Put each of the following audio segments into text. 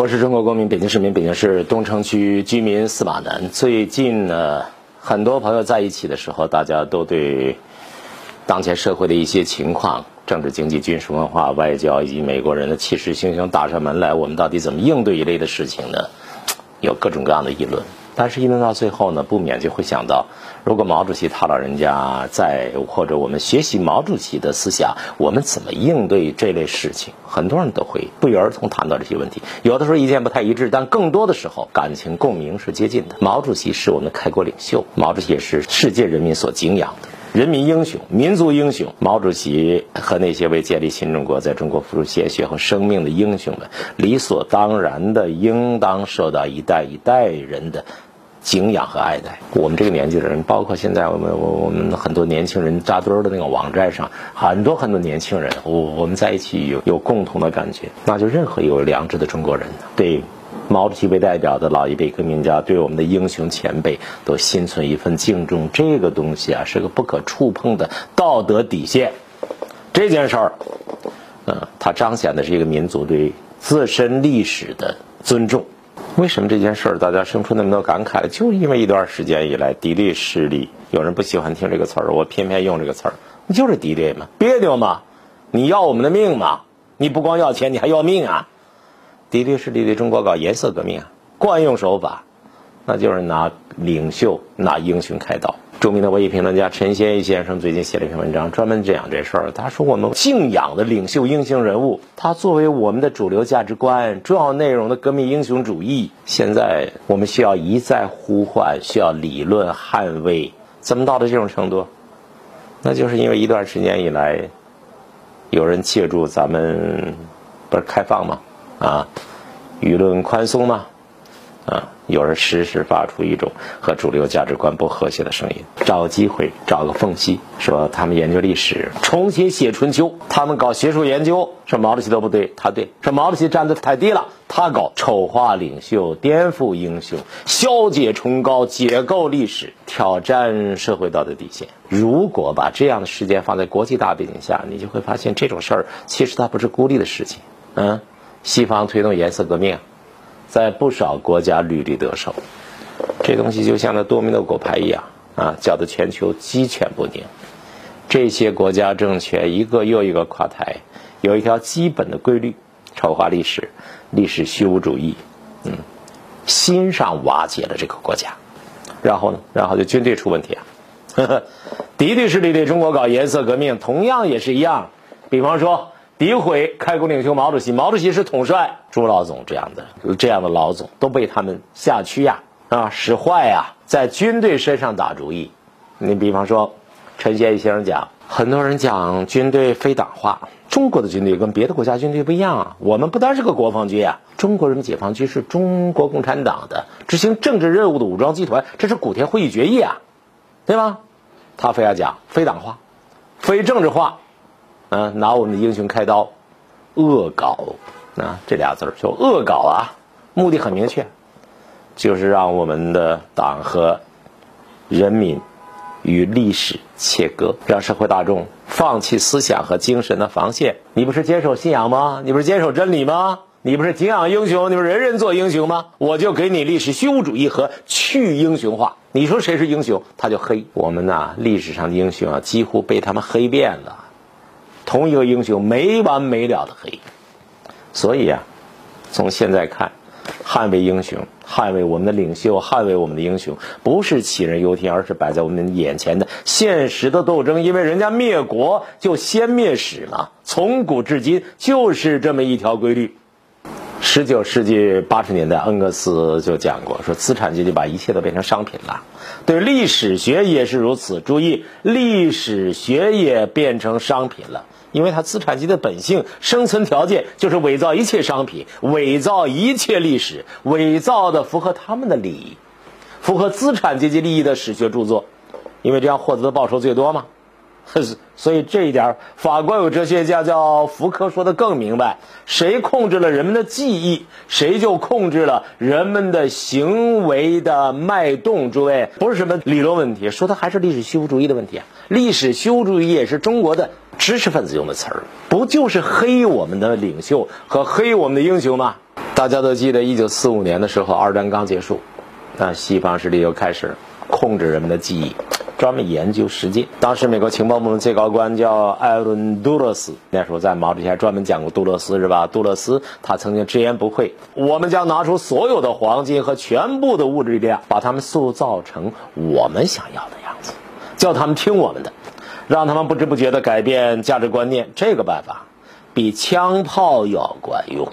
我是中国公民，北京市民，北京市东城区居民司马南。最近呢，很多朋友在一起的时候，大家都对当前社会的一些情况、政治、经济、军事、文化、外交以及美国人的气势汹汹打上门来，我们到底怎么应对一类的事情呢？有各种各样的议论。但是，议论到最后呢，不免就会想到，如果毛主席他老人家在，或者我们学习毛主席的思想，我们怎么应对这类事情？很多人都会不约而同谈到这些问题。有的时候意见不太一致，但更多的时候感情共鸣是接近的。毛主席是我们的开国领袖，毛主席也是世界人民所敬仰的。人民英雄、民族英雄，毛主席和那些为建立新中国在中国付出鲜血和生命的英雄们，理所当然的应当受到一代一代人的敬仰和爱戴。我们这个年纪的人，包括现在我们我我们很多年轻人扎堆儿的那个网站上，很多很多年轻人，我我们在一起有有共同的感觉，那就任何有良知的中国人对。毛主席为代表的老一辈革命家对我们的英雄前辈都心存一份敬重，这个东西啊是个不可触碰的道德底线。这件事儿，嗯，它彰显的是一个民族对自身历史的尊重。为什么这件事儿大家生出那么多感慨？就因为一段时间以来，敌对势力有人不喜欢听这个词儿，我偏偏用这个词儿，你就是敌对嘛，别扭嘛，你要我们的命嘛，你不光要钱，你还要命啊！敌对势力对中国搞颜色革命啊，惯用手法，那就是拿领袖、拿英雄开刀。著名的文艺评论家陈先义先生最近写了一篇文章，专门讲这事儿。他说：“我们敬仰的领袖、英雄人物，他作为我们的主流价值观、重要内容的革命英雄主义，现在我们需要一再呼唤，需要理论捍卫。怎么到了这种程度？那就是因为一段时间以来，有人借助咱们不是开放吗？”啊，舆论宽松吗？啊，有人时时发出一种和主流价值观不和谐的声音，找机会，找个缝隙，说他们研究历史，重新写春秋；他们搞学术研究，说毛主席都不对，他对；说毛主席站得太低了，他搞丑化领袖，颠覆英雄，消解崇高，解构历史，挑战社会道德底线。如果把这样的事件放在国际大背景下，你就会发现这种事儿其实它不是孤立的事情，嗯。西方推动颜色革命，在不少国家屡屡得手。这东西就像那多米诺骨牌一样啊，搅得全球鸡犬不宁。这些国家政权一个又一个垮台，有一条基本的规律：丑化历史、历史虚无主义。嗯，心上瓦解了这个国家，然后呢？然后就军队出问题啊！呵呵，敌对势力对中国搞颜色革命，同样也是一样。比方说。诋毁开国领袖毛主席，毛主席是统帅，朱老总这样的这样的老总都被他们下驱呀啊使坏呀，在军队身上打主意。你比方说，陈先生讲，很多人讲军队非党化，中国的军队跟别的国家军队不一样啊，我们不单是个国防军啊，中国人民解放军是中国共产党的执行政治任务的武装集团，这是古田会议决议啊，对吧？他非要讲非党化，非政治化。嗯，拿我们的英雄开刀，恶搞啊，这俩字儿就恶搞啊，目的很明确，就是让我们的党和人民与历史切割，让社会大众放弃思想和精神的防线。你不是坚守信仰吗？你不是坚守真理吗？你不是敬仰英雄？你不人人做英雄吗？我就给你历史虚无主义和去英雄化。你说谁是英雄，他就黑。我们呐，历史上的英雄啊，几乎被他们黑遍了。同一个英雄没完没了的黑，所以啊，从现在看，捍卫英雄、捍卫我们的领袖、捍卫我们的英雄，不是杞人忧天，而是摆在我们眼前的现实的斗争。因为人家灭国就先灭史嘛，从古至今就是这么一条规律。十九世纪八十年代，恩格斯就讲过，说资产阶级把一切都变成商品了。对历史学也是如此。注意，历史学也变成商品了。因为它资产阶级的本性、生存条件就是伪造一切商品，伪造一切历史，伪造的符合他们的利益，符合资产阶级利益的史学著作，因为这样获得的报酬最多嘛。所以这一点，法国有哲学家叫福柯说的更明白：谁控制了人们的记忆，谁就控制了人们的行为的脉动。诸位，不是什么理论问题，说的还是历史虚无主义的问题啊！历史虚无主义也是中国的。知识分子用的词儿，不就是黑我们的领袖和黑我们的英雄吗？大家都记得，一九四五年的时候，二战刚结束，那西方势力又开始控制人们的记忆。专门研究实践。当时美国情报部门最高官叫艾伦·杜勒斯，那时候在毛主席还专门讲过杜勒斯是吧？杜勒斯他曾经直言不讳：“我们将拿出所有的黄金和全部的物质力量，把他们塑造成我们想要的样子，叫他们听我们的，让他们不知不觉地改变价值观念。这个办法比枪炮要管用。”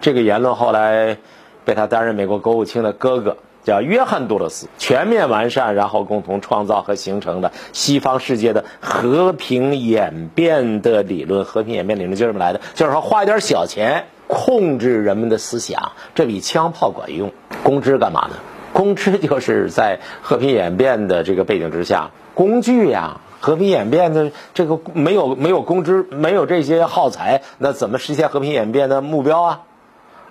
这个言论后来被他担任美国国务卿的哥哥。叫约翰·杜勒斯，全面完善，然后共同创造和形成的西方世界的和平演变的理论。和平演变理论就这么来的，就是说花一点小钱控制人们的思想，这比枪炮管用。公知干嘛呢？公知就是在和平演变的这个背景之下，工具呀。和平演变的这个没有没有公知，没有这些耗材，那怎么实现和平演变的目标啊？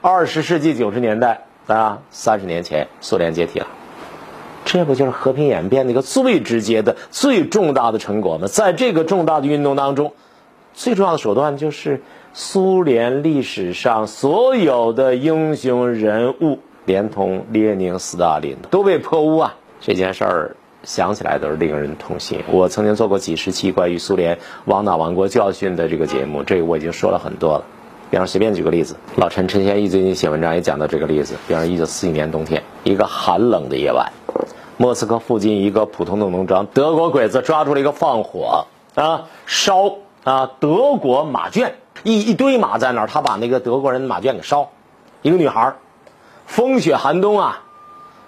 二十世纪九十年代。啊，三十年前苏联解体了，这不就是和平演变的一个最直接的、最重大的成果吗？在这个重大的运动当中，最重要的手段就是苏联历史上所有的英雄人物，连同列宁、斯大林都被破污啊！这件事儿想起来都是令人痛心。我曾经做过几十期关于苏联亡党亡国教训的这个节目，这个我已经说了很多了。比方随便举个例子，老陈陈先义最近写文章也讲到这个例子。比方一九四一年冬天，一个寒冷的夜晚，莫斯科附近一个普通的农庄，德国鬼子抓住了一个放火啊烧啊德国马圈，一一堆马在那儿，他把那个德国人的马圈给烧。一个女孩，风雪寒冬啊，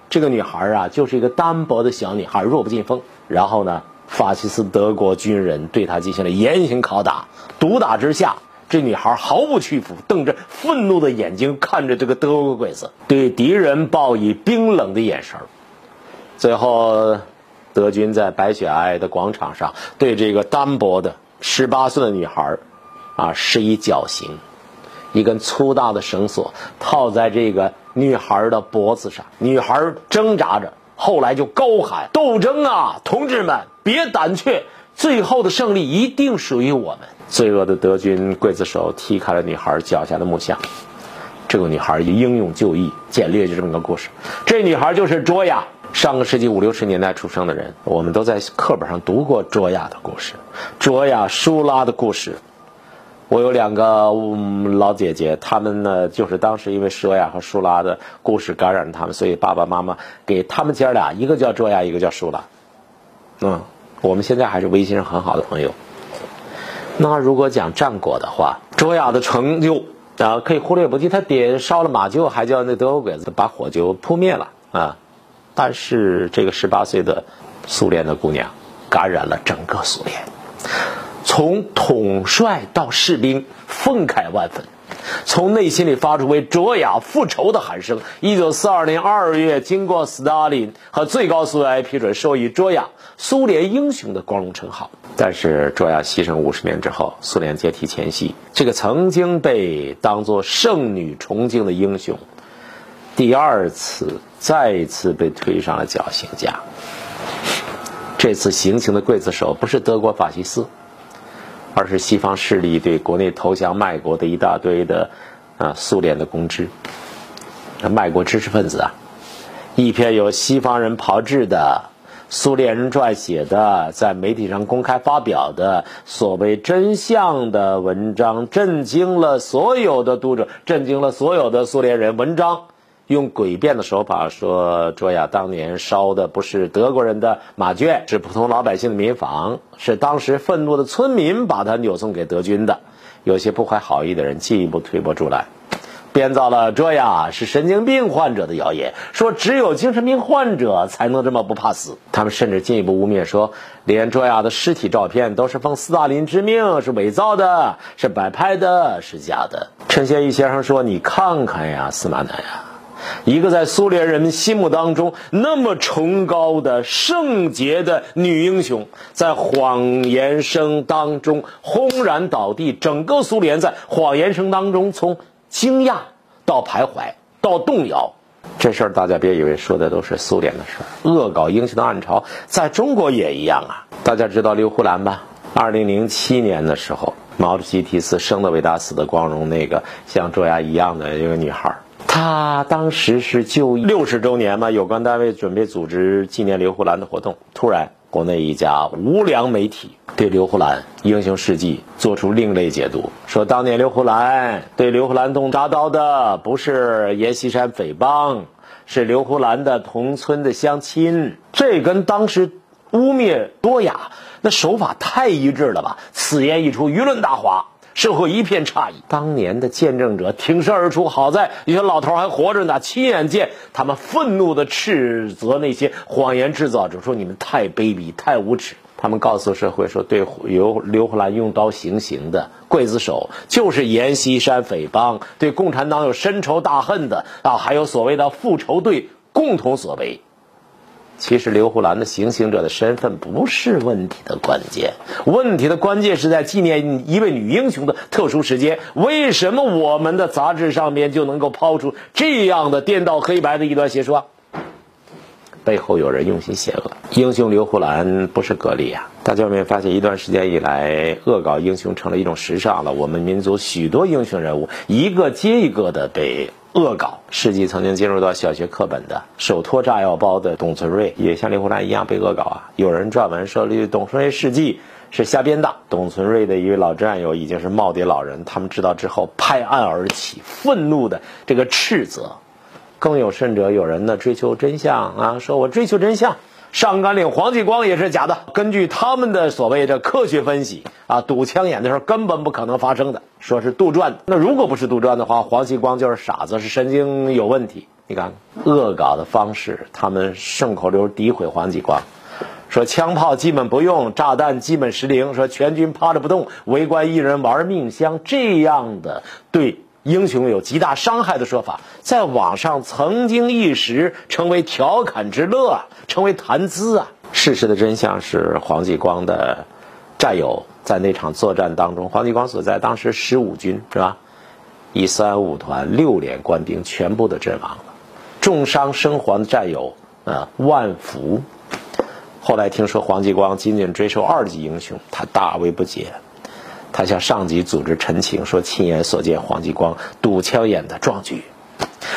这个女孩啊就是一个单薄的小女孩，弱不禁风。然后呢，法西斯德国军人对她进行了严刑拷打，毒打之下。这女孩毫不屈服，瞪着愤怒的眼睛看着这个德国鬼子，对敌人报以冰冷的眼神最后，德军在白雪皑皑的广场上对这个单薄的十八岁的女孩，啊，施以绞刑。一根粗大的绳索套在这个女孩的脖子上，女孩挣扎着，后来就高喊：“斗争啊，同志们，别胆怯！最后的胜利一定属于我们。”罪恶的德军刽子手踢开了女孩脚下的木箱，这个女孩英勇就义，简略就这么个故事。这女孩就是卓雅，上个世纪五六十年代出生的人，我们都在课本上读过卓雅的故事，卓雅、舒拉的故事。我有两个老姐姐，她们呢就是当时因为卓雅和舒拉的故事感染了她们，所以爸爸妈妈给他们姐俩一个叫卓雅，一个叫舒拉。嗯，我们现在还是微信上很好的朋友。那如果讲战果的话，卓雅的成就啊，可以忽略不计。他点烧了马厩，还叫那德国鬼子把火就扑灭了啊。但是这个十八岁的苏联的姑娘，感染了整个苏联，从统帅到士兵，愤慨万分。从内心里发出为卓雅复仇的喊声。一九四二年二月，经过斯大林和最高苏维埃批准，授予卓雅“苏联英雄”的光荣称号。但是，卓雅牺牲五十年之后，苏联解体前夕，这个曾经被当作圣女崇敬的英雄，第二次再一次被推上了绞刑架。这次行刑的刽子手不是德国法西斯。而是西方势力对国内投降卖国的一大堆的啊苏联的公知，卖国知识分子啊，一篇由西方人炮制的、苏联人撰写的、在媒体上公开发表的所谓真相的文章，震惊了所有的读者，震惊了所有的苏联人。文章。用诡辩的手法说，卓雅当年烧的不是德国人的马圈，是普通老百姓的民房，是当时愤怒的村民把她扭送给德军的。有些不怀好意的人进一步推波助澜，编造了卓雅是神经病患者的谣言，说只有精神病患者才能这么不怕死。他们甚至进一步污蔑说，连卓雅的尸体照片都是奉斯大林之命，是伪造的，是摆拍的，是假的。陈先义先生说：“你看看呀，司马南呀。”一个在苏联人民心目当中那么崇高的圣洁的女英雄，在谎言声当中轰然倒地，整个苏联在谎言声当中从惊讶到徘徊到动摇。这事儿大家别以为说的都是苏联的事儿，恶搞英雄的暗潮在中国也一样啊。大家知道刘胡兰吧？二零零七年的时候，毛主席题词“生的伟大，死的光荣”，那个像卓雅一样的一个女孩。他当时是就六十周年嘛，有关单位准备组织纪念刘胡兰的活动，突然国内一家无良媒体对刘胡兰英雄事迹做出另类解读，说当年刘胡兰对刘胡兰动铡刀的不是阎锡山匪帮，是刘胡兰的同村的乡亲，这跟当时污蔑多雅那手法太一致了吧？此言一出，舆论大哗。社会一片诧异，当年的见证者挺身而出，好在有些老头还活着呢，亲眼见他们愤怒地斥责那些谎言制造者，说你们太卑鄙、太无耻。他们告诉社会说，对刘刘胡兰用刀行刑的刽子手就是阎锡山匪帮，对共产党有深仇大恨的啊，还有所谓的复仇队共同所为。其实刘胡兰的行刑者的身份不是问题的关键，问题的关键是在纪念一位女英雄的特殊时间。为什么我们的杂志上面就能够抛出这样的颠倒黑白的一段邪说？背后有人用心险恶。英雄刘胡兰不是个例啊！大家有没有发现，一段时间以来，恶搞英雄成了一种时尚了？我们民族许多英雄人物一个接一个的被。恶搞，事迹曾经进入到小学课本的手托炸药包的董存瑞，也像刘胡兰一样被恶搞啊！有人撰文说董存瑞事迹是瞎编的。董存瑞的一位老战友已经是耄耋老人，他们知道之后拍案而起，愤怒的这个斥责。更有甚者，有人呢追求真相啊，说我追求真相。上甘岭黄继光也是假的。根据他们的所谓的科学分析啊，堵枪眼的时候根本不可能发生的，说是杜撰的。那如果不是杜撰的话，黄继光就是傻子，是神经有问题。你看恶搞的方式，他们顺口溜诋毁黄继光，说枪炮基本不用，炸弹基本失灵，说全军趴着不动，围观一人玩命香，这样的对。英雄有极大伤害的说法，在网上曾经一时成为调侃之乐，成为谈资啊。事实的真相是，黄继光的战友在那场作战当中，黄继光所在当时十五军是吧？一三五团六连官兵全部都阵亡了，重伤身亡的战友啊万福。后来听说黄继光仅仅追授二级英雄，他大为不解。他向上级组织陈情，说亲眼所见黄继光堵枪眼的壮举，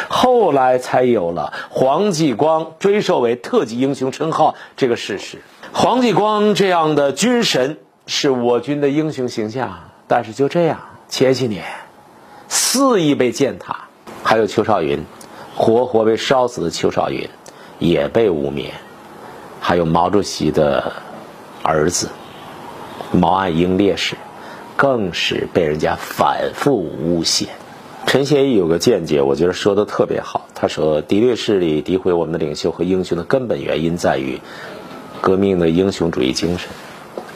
后来才有了黄继光追授为特级英雄称号这个事实。黄继光这样的军神是我军的英雄形象，但是就这样，前些年肆意被践踏，还有邱少云，活活被烧死的邱少云也被污蔑，还有毛主席的儿子毛岸英烈士。更是被人家反复诬陷。陈先义有个见解，我觉得说的特别好。他说，敌对势力诋毁我们的领袖和英雄的根本原因在于革命的英雄主义精神。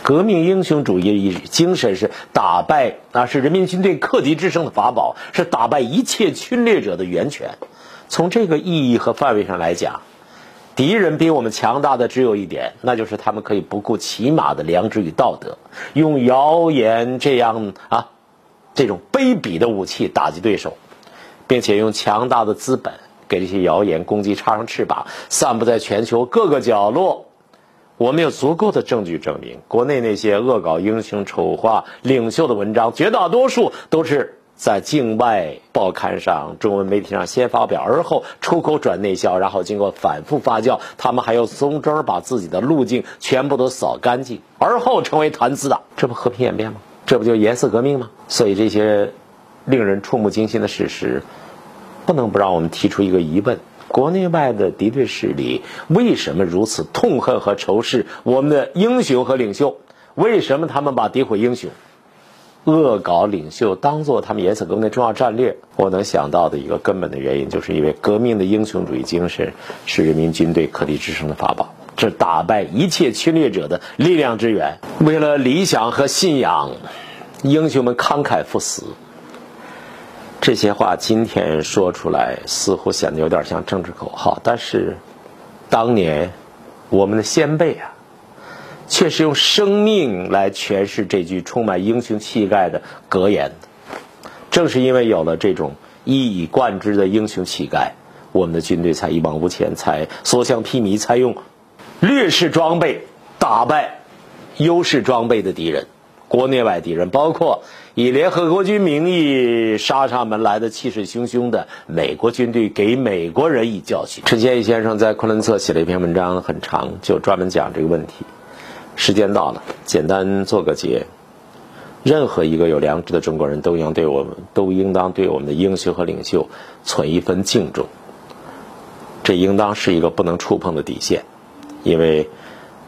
革命英雄主义精神是打败啊，是人民军队克敌制胜的法宝，是打败一切侵略者的源泉。从这个意义和范围上来讲。敌人比我们强大的只有一点，那就是他们可以不顾起码的良知与道德，用谣言这样啊，这种卑鄙的武器打击对手，并且用强大的资本给这些谣言攻击插上翅膀，散布在全球各个角落。我们有足够的证据证明，国内那些恶搞英雄、丑化领袖的文章，绝大多数都是。在境外报刊上、中文媒体上先发表，而后出口转内销，然后经过反复发酵，他们还要从这儿把自己的路径全部都扫干净，而后成为谈资的，这不和平演变吗？这不就颜色革命吗？所以这些令人触目惊心的事实，不能不让我们提出一个疑问：国内外的敌对势力为什么如此痛恨和仇视我们的英雄和领袖？为什么他们把诋毁英雄？恶搞领袖当做他们颜色革命的重要战略，我能想到的一个根本的原因，就是因为革命的英雄主义精神是人民军队克敌制胜的法宝，是打败一切侵略者的力量之源。为了理想和信仰，英雄们慷慨赴死。这些话今天说出来，似乎显得有点像政治口号，但是当年我们的先辈啊。却是用生命来诠释这句充满英雄气概的格言。正是因为有了这种一以贯之的英雄气概，我们的军队才一往无前，才所向披靡，才用劣势装备打败优势装备的敌人。国内外敌人，包括以联合国军名义杀上门来的气势汹汹的美国军队，给美国人以教训。陈先义先生在昆仑策写了一篇文章，很长，就专门讲这个问题。时间到了，简单做个结。任何一个有良知的中国人都应对我们，都应当对我们的英雄和领袖存一份敬重。这应当是一个不能触碰的底线，因为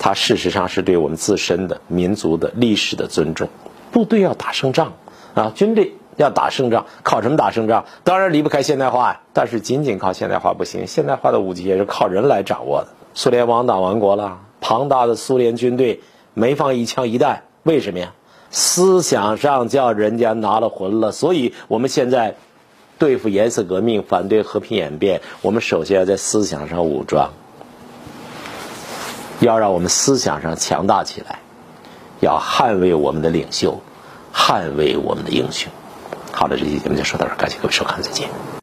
它事实上是对我们自身的民族的历史的尊重。部队要打胜仗啊，军队要打胜仗，靠什么打胜仗？当然离不开现代化呀。但是仅仅靠现代化不行，现代化的武器也是靠人来掌握的。苏联亡党亡国了，庞大的苏联军队没放一枪一弹，为什么呀？思想上叫人家拿了魂了，所以我们现在对付颜色革命、反对和平演变，我们首先要在思想上武装，要让我们思想上强大起来，要捍卫我们的领袖，捍卫我们的英雄。好了，这期节目就说到这儿，感谢各位收看，再见。